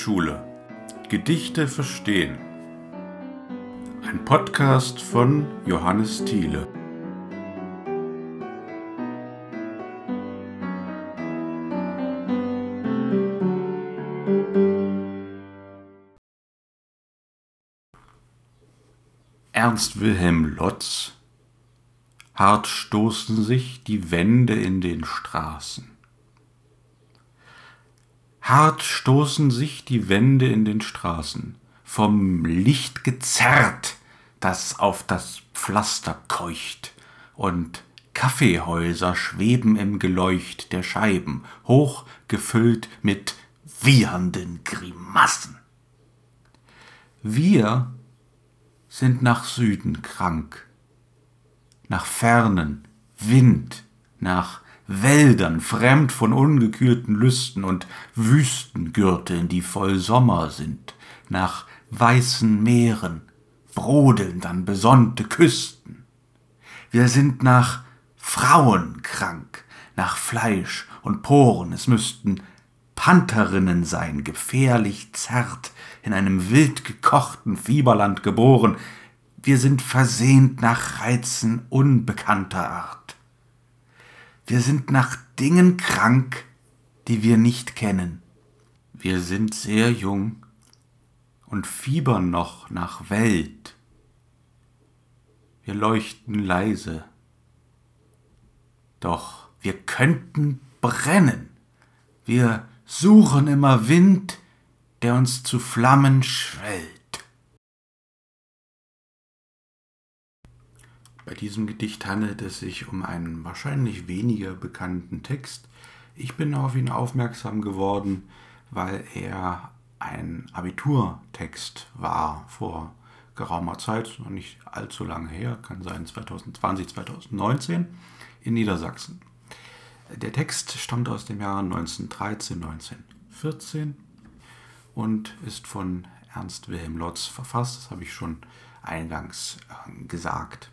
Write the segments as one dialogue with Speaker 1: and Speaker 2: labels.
Speaker 1: Lyrik-Schule. Gedichte verstehen. Ein Podcast von Johannes Thiele. Ernst Wilhelm Lotz Hart stoßen sich die Wände in den Straßen. Hart stoßen sich die Wände in den Straßen, vom Licht gezerrt, das auf das Pflaster keucht, und Kaffeehäuser schweben im Geleucht der Scheiben, hoch gefüllt mit wiehernden Grimassen. Wir sind nach Süden krank, nach fernen Wind, nach Wäldern, fremd von ungekühlten Lüsten und Wüstengürteln, die voll Sommer sind, nach weißen Meeren, brodelnd an besonnte Küsten. Wir sind nach Frauen krank, nach Fleisch und Poren, es müssten Pantherinnen sein, gefährlich zerrt, in einem wild gekochten Fieberland geboren. Wir sind versehnt nach Reizen unbekannter Art. Wir sind nach Dingen krank, die wir nicht kennen. Wir sind sehr jung und fiebern noch nach Welt. Wir leuchten leise. Doch wir könnten brennen. Wir suchen immer Wind, der uns zu Flammen schwellt. Bei diesem Gedicht handelt es sich um einen wahrscheinlich weniger bekannten Text. Ich bin auf ihn aufmerksam geworden, weil er ein Abiturtext war vor geraumer Zeit, noch nicht allzu lange her, kann sein 2020, 2019 in Niedersachsen. Der Text stammt aus dem Jahr 1913, 1914 und ist von Ernst Wilhelm Lotz verfasst, das habe ich schon eingangs äh, gesagt.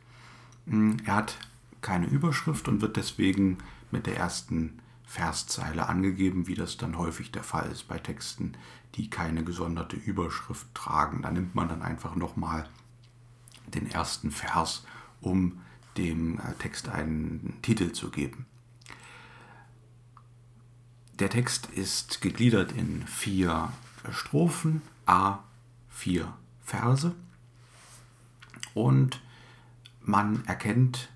Speaker 1: Hm, er hat keine Überschrift und wird deswegen mit der ersten Verszeile angegeben, wie das dann häufig der Fall ist bei Texten, die keine gesonderte Überschrift tragen. Da nimmt man dann einfach nochmal den ersten Vers, um dem äh, Text einen Titel zu geben. Der Text ist gegliedert in vier Strophen, a vier Verse und man erkennt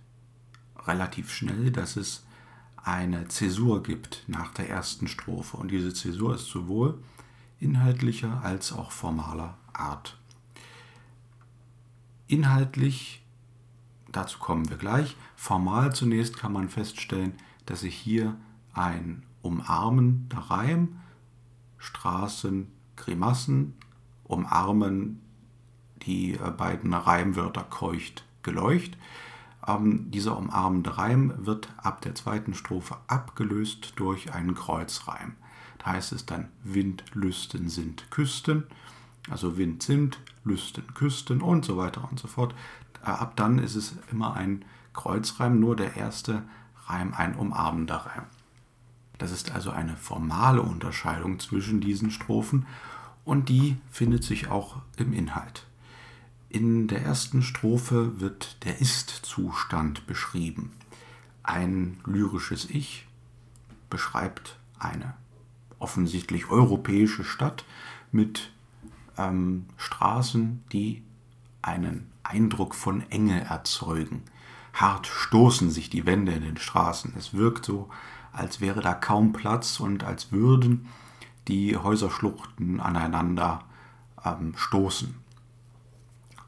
Speaker 1: relativ schnell, dass es eine Zäsur gibt nach der ersten Strophe. Und diese Zäsur ist sowohl inhaltlicher als auch formaler Art. Inhaltlich, dazu kommen wir gleich, formal zunächst kann man feststellen, dass sich hier ein umarmender Reim, Straßen, Grimassen, umarmen die äh, beiden Reimwörter keucht geleucht. Ähm, dieser umarmende Reim wird ab der zweiten Strophe abgelöst durch einen Kreuzreim. Da heißt es dann Wind, Lüsten sind Küsten, also Wind sind, Lüsten, Küsten und so weiter und so fort. Äh, ab dann ist es immer ein Kreuzreim, nur der erste Reim ein umarmender Reim. Das ist also eine formale Unterscheidung zwischen diesen Strophen und die findet sich auch im Inhalt. In der ersten Strophe wird der Ist-Zustand beschrieben. Ein lyrisches Ich beschreibt eine offensichtlich europäische Stadt mit ähm, Straßen, die einen Eindruck von Enge erzeugen. Hart stoßen sich die Wände in den Straßen. Es wirkt so, als wäre da kaum Platz und als würden die Häuserschluchten aneinander ähm, stoßen.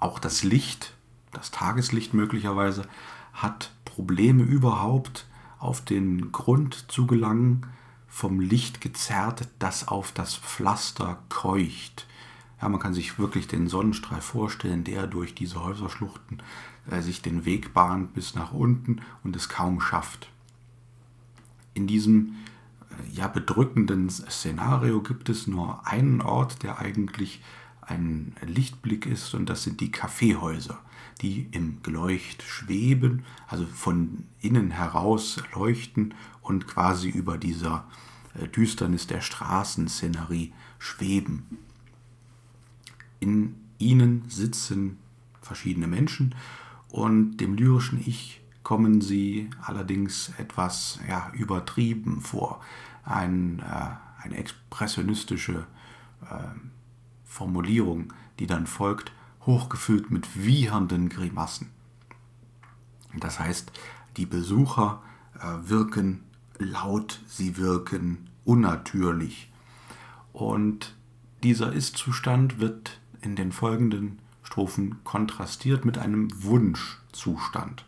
Speaker 1: Auch das Licht, das Tageslicht möglicherweise, hat Probleme überhaupt auf den Grund zu gelangen, vom Licht gezerrt, das auf das Pflaster keucht. Ja, man kann sich wirklich den Sonnenstrahl vorstellen, der durch diese Häuserschluchten äh, sich den Weg bahnt bis nach unten und es kaum schafft. In diesem äh, ja, bedrückenden Szenario gibt es nur einen Ort, der eigentlich ein Lichtblick ist und das sind die Kaffeehäuser, die im Geleucht schweben, also von innen heraus leuchten und quasi über dieser äh, Düsternis der Straßenszenerie schweben. In ihnen sitzen verschiedene Menschen und dem lyrischen Ich kommen sie allerdings etwas ja, übertrieben vor. Ein, äh, eine expressionistische äh, Formulierung, die dann folgt, hochgefüllt mit wiehernden Grimassen. Das heißt, die Besucher äh, wirken laut, sie wirken unnatürlich. Und dieser Ist-Zustand wird in den folgenden Strophen kontrastiert mit einem Wunschzustand.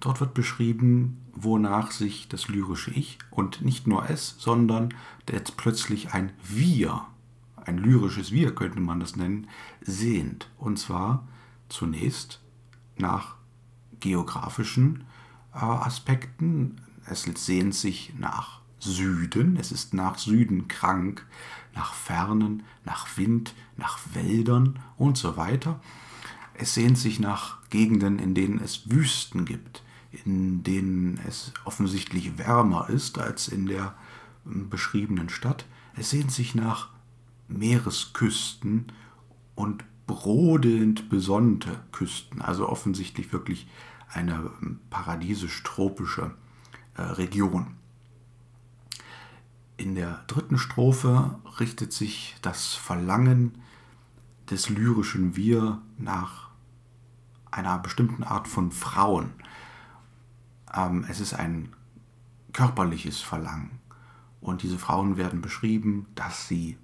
Speaker 1: Dort wird beschrieben, wonach sich das lyrische Ich und nicht nur es, sondern jetzt plötzlich ein Wir, ein lyrisches Wir könnte man das nennen, sehnt. Und zwar zunächst nach geografischen äh, Aspekten. Es sehnt sich nach Süden, es ist nach Süden krank, nach Fernen, nach Wind, nach Wäldern und so weiter. Es sehnt sich nach Gegenden, in denen es Wüsten gibt, in denen es offensichtlich wärmer ist als in der ähm, beschriebenen Stadt. Es sehnt sich nach Meeresküsten und brodelnd besonnte Küsten, also offensichtlich wirklich eine ähm, paradiesisch-tropische äh, Region. In der dritten Strophe richtet sich das Verlangen des lyrischen Wir nach einer bestimmten Art von Frauen. Ähm, es ist ein körperliches Verlangen. Und diese Frauen werden beschrieben, dass sie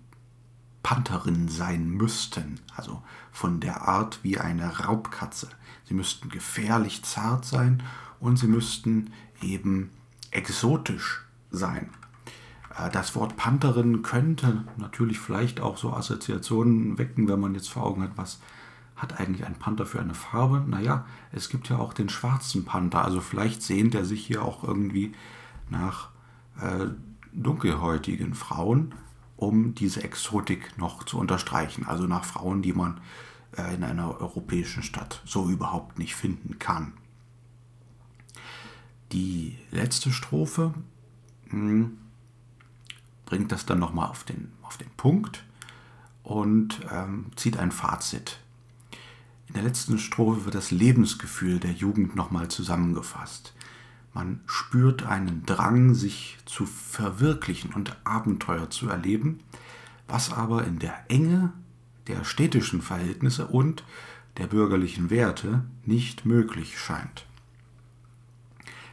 Speaker 1: Pantherinnen sein müssten, also von der Art wie eine Raubkatze. Sie müssten gefährlich zart sein und sie müssten eben exotisch sein. Äh, das Wort Pantherin könnte natürlich vielleicht auch so Assoziationen wecken, wenn man jetzt vor Augen hat, was hat eigentlich ein Panther für eine Farbe? Naja, es gibt ja auch den schwarzen Panther, also vielleicht sehnt er sich hier auch irgendwie nach äh, dunkelhäutigen Frauen, um diese Exotik noch zu unterstreichen. Also nach Frauen, die man äh, in einer europäischen Stadt so überhaupt nicht finden kann. Die letzte Strophe mh, hm, bringt das dann nochmal auf den, auf den Punkt und ähm, zieht ein Fazit. In der letzten Strophe wird das Lebensgefühl der Jugend nochmal zusammengefasst. Man spürt einen Drang, sich zu verwirklichen und Abenteuer zu erleben, was aber in der Enge der städtischen Verhältnisse und der bürgerlichen Werte nicht möglich scheint.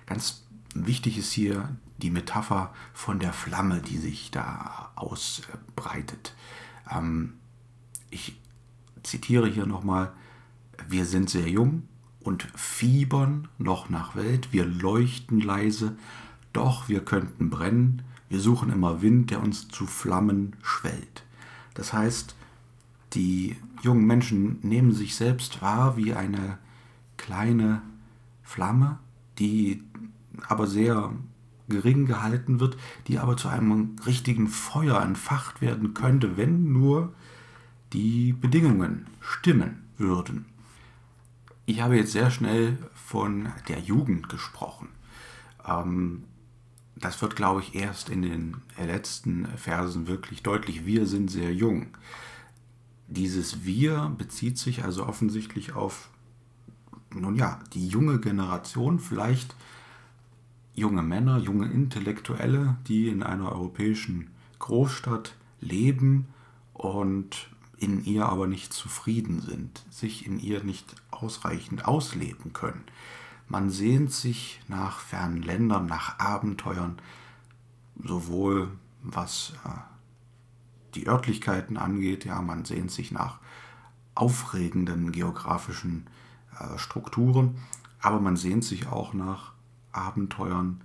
Speaker 1: Ganz wichtig ist hier die Metapher von der Flamme, die sich da ausbreitet. Ähm, ich zitiere hier nochmal, wir sind sehr jung und fiebern noch nach Welt, wir leuchten leise, doch wir könnten brennen, wir suchen immer Wind, der uns zu Flammen schwellt. Das heißt, die jungen Menschen nehmen sich selbst wahr wie eine kleine Flamme, die aber sehr gering gehalten wird, die aber zu einem richtigen Feuer entfacht werden könnte, wenn nur die Bedingungen stimmen würden. Ich habe jetzt sehr schnell von der Jugend gesprochen. Ähm, das wird, glaube ich, erst in den letzten Versen wirklich deutlich. Wir sind sehr jung. Dieses Wir bezieht sich also offensichtlich auf, nun ja, die junge Generation, vielleicht junge Männer, junge Intellektuelle, die in einer europäischen Großstadt leben und in ihr aber nicht zufrieden sind, sich in ihr nicht ausreichend ausleben können. Man sehnt sich nach fernen Ländern, nach Abenteuern, sowohl was äh, die Örtlichkeiten angeht, ja, man sehnt sich nach aufregenden geografischen äh, Strukturen, aber man sehnt sich auch nach Abenteuern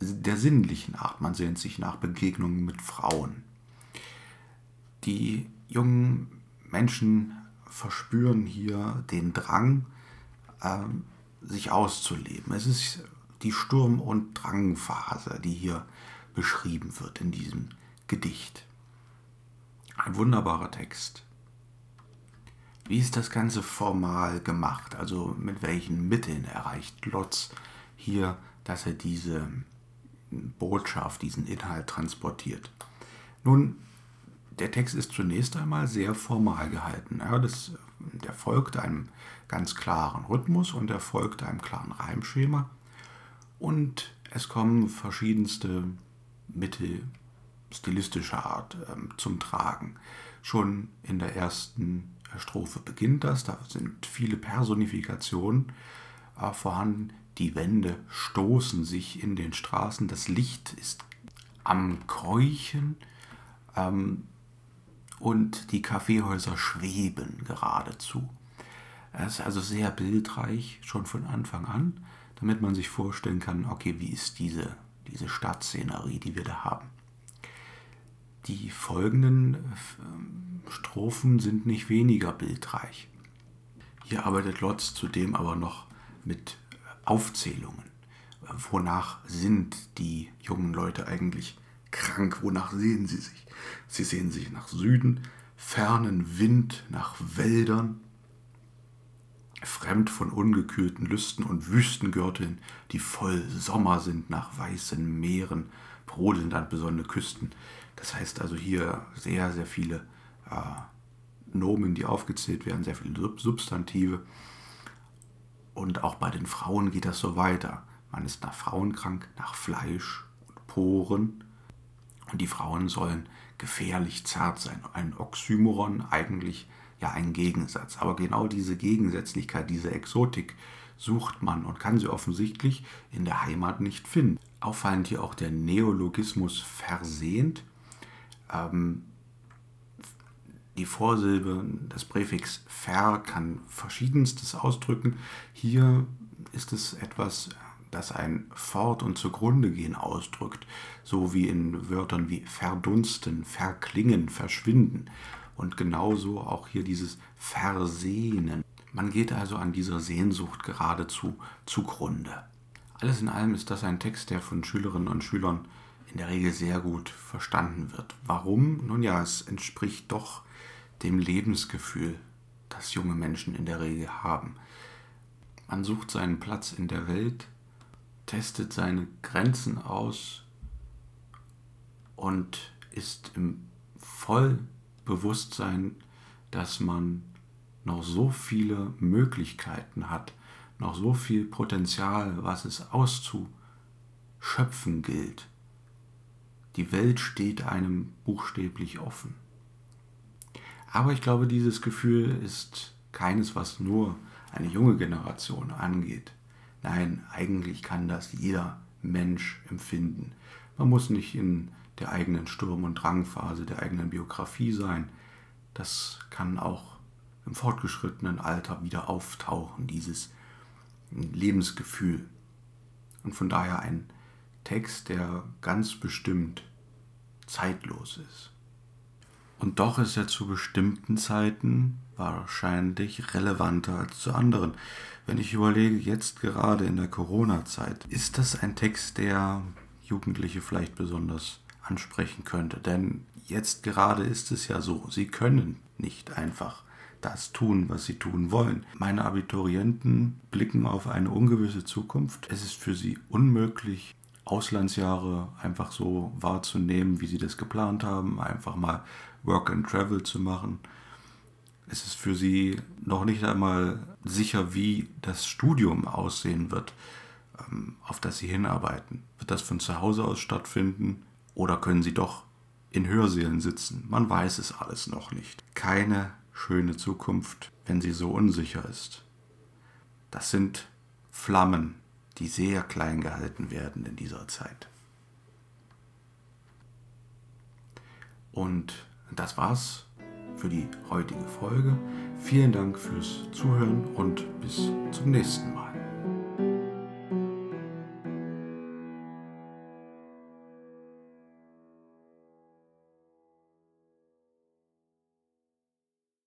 Speaker 1: der sinnlichen Art. Man sehnt sich nach Begegnungen mit Frauen. Die jungen Menschen verspüren hier den Drang, äh, sich auszuleben. Es ist die Sturm- und Drangphase, die hier beschrieben wird in diesem Gedicht. Ein wunderbarer Text. Wie ist das Ganze formal gemacht? Also mit welchen Mitteln erreicht Lotz hier, dass er diese Botschaft, diesen Inhalt transportiert. Nun, der Text ist zunächst einmal sehr formal gehalten. Ja, das, der folgt einem ganz klaren Rhythmus und er folgt einem klaren Reimschema. Und es kommen verschiedenste Mittel stilistischer Art ähm, zum Tragen. Schon in der ersten Strophe beginnt das, da sind viele Personifikationen äh, vorhanden. Die Wände stoßen sich in den Straßen, das Licht ist am Keuchen ähm, und die Kaffeehäuser schweben geradezu. Es ist also sehr bildreich, schon von Anfang an, damit man sich vorstellen kann, okay, wie ist diese, diese Stadtszenerie, die wir da haben. Die folgenden äh, Strophen sind nicht weniger bildreich. Hier arbeitet Lotz zudem aber noch mit Aufzählungen. Wonach sind die jungen Leute eigentlich krank? Wonach sehen sie sich? Sie sehen sich nach Süden, fernen Wind, nach Wäldern, fremd von ungekühlten Lüsten und Wüstengürteln, die voll Sommer sind nach weißen Meeren, brodelnd an besonnene Küsten. Das heißt also hier sehr, sehr viele äh, Nomen, die aufgezählt werden, sehr viele Substantive. Und auch bei den Frauen geht das so weiter. Man ist nach Frauen krank, nach Fleisch und Poren. Und die Frauen sollen gefährlich zart sein. Ein Oxymoron, eigentlich ja ein Gegensatz. Aber genau diese Gegensätzlichkeit, diese Exotik sucht man und kann sie offensichtlich in der Heimat nicht finden. Auffallend hier auch der Neologismus versehnt. Ähm, die Vorsilbe, das Präfix ver kann verschiedenstes ausdrücken. Hier ist es etwas, das ein Fort- und zugrunde gehen ausdrückt, so wie in Wörtern wie verdunsten, verklingen, verschwinden. Und genauso auch hier dieses Versehnen. Man geht also an dieser Sehnsucht geradezu zugrunde. Alles in allem ist das ein Text, der von Schülerinnen und Schülern in der Regel sehr gut verstanden wird. Warum? Nun ja, es entspricht doch dem Lebensgefühl, das junge Menschen in der Regel haben. Man sucht seinen Platz in der Welt, testet seine Grenzen aus und ist im Vollbewusstsein, dass man noch so viele Möglichkeiten hat, noch so viel Potenzial, was es auszuschöpfen gilt. Die Welt steht einem buchstäblich offen. Aber ich glaube, dieses Gefühl ist keines, was nur eine junge Generation angeht. Nein, eigentlich kann das jeder Mensch empfinden. Man muss nicht in der eigenen Sturm- und Drangphase der eigenen Biografie sein. Das kann auch im fortgeschrittenen Alter wieder auftauchen, dieses Lebensgefühl. Und von daher ein Text, der ganz bestimmt zeitlos ist. Und doch ist er zu bestimmten Zeiten wahrscheinlich relevanter als zu anderen. Wenn ich überlege, jetzt gerade in der Corona-Zeit, ist das ein Text, der Jugendliche vielleicht besonders ansprechen könnte. Denn jetzt gerade ist es ja so, sie können nicht einfach das tun, was sie tun wollen. Meine Abiturienten blicken auf eine ungewisse Zukunft. Es ist für sie unmöglich, Auslandsjahre einfach so wahrzunehmen, wie sie das geplant haben, einfach mal Work and Travel zu machen. Es ist für sie noch nicht einmal sicher, wie das Studium aussehen wird, ähm, auf das sie hinarbeiten. Wird das von zu Hause aus stattfinden oder können sie doch in Hörsälen sitzen? Man weiß es alles noch nicht. Keine schöne Zukunft, wenn sie so unsicher ist. Das sind Flammen, die sehr klein gehalten werden in dieser Zeit. Und das war's für die heutige Folge. Vielen Dank fürs Zuhören und bis zum nächsten Mal.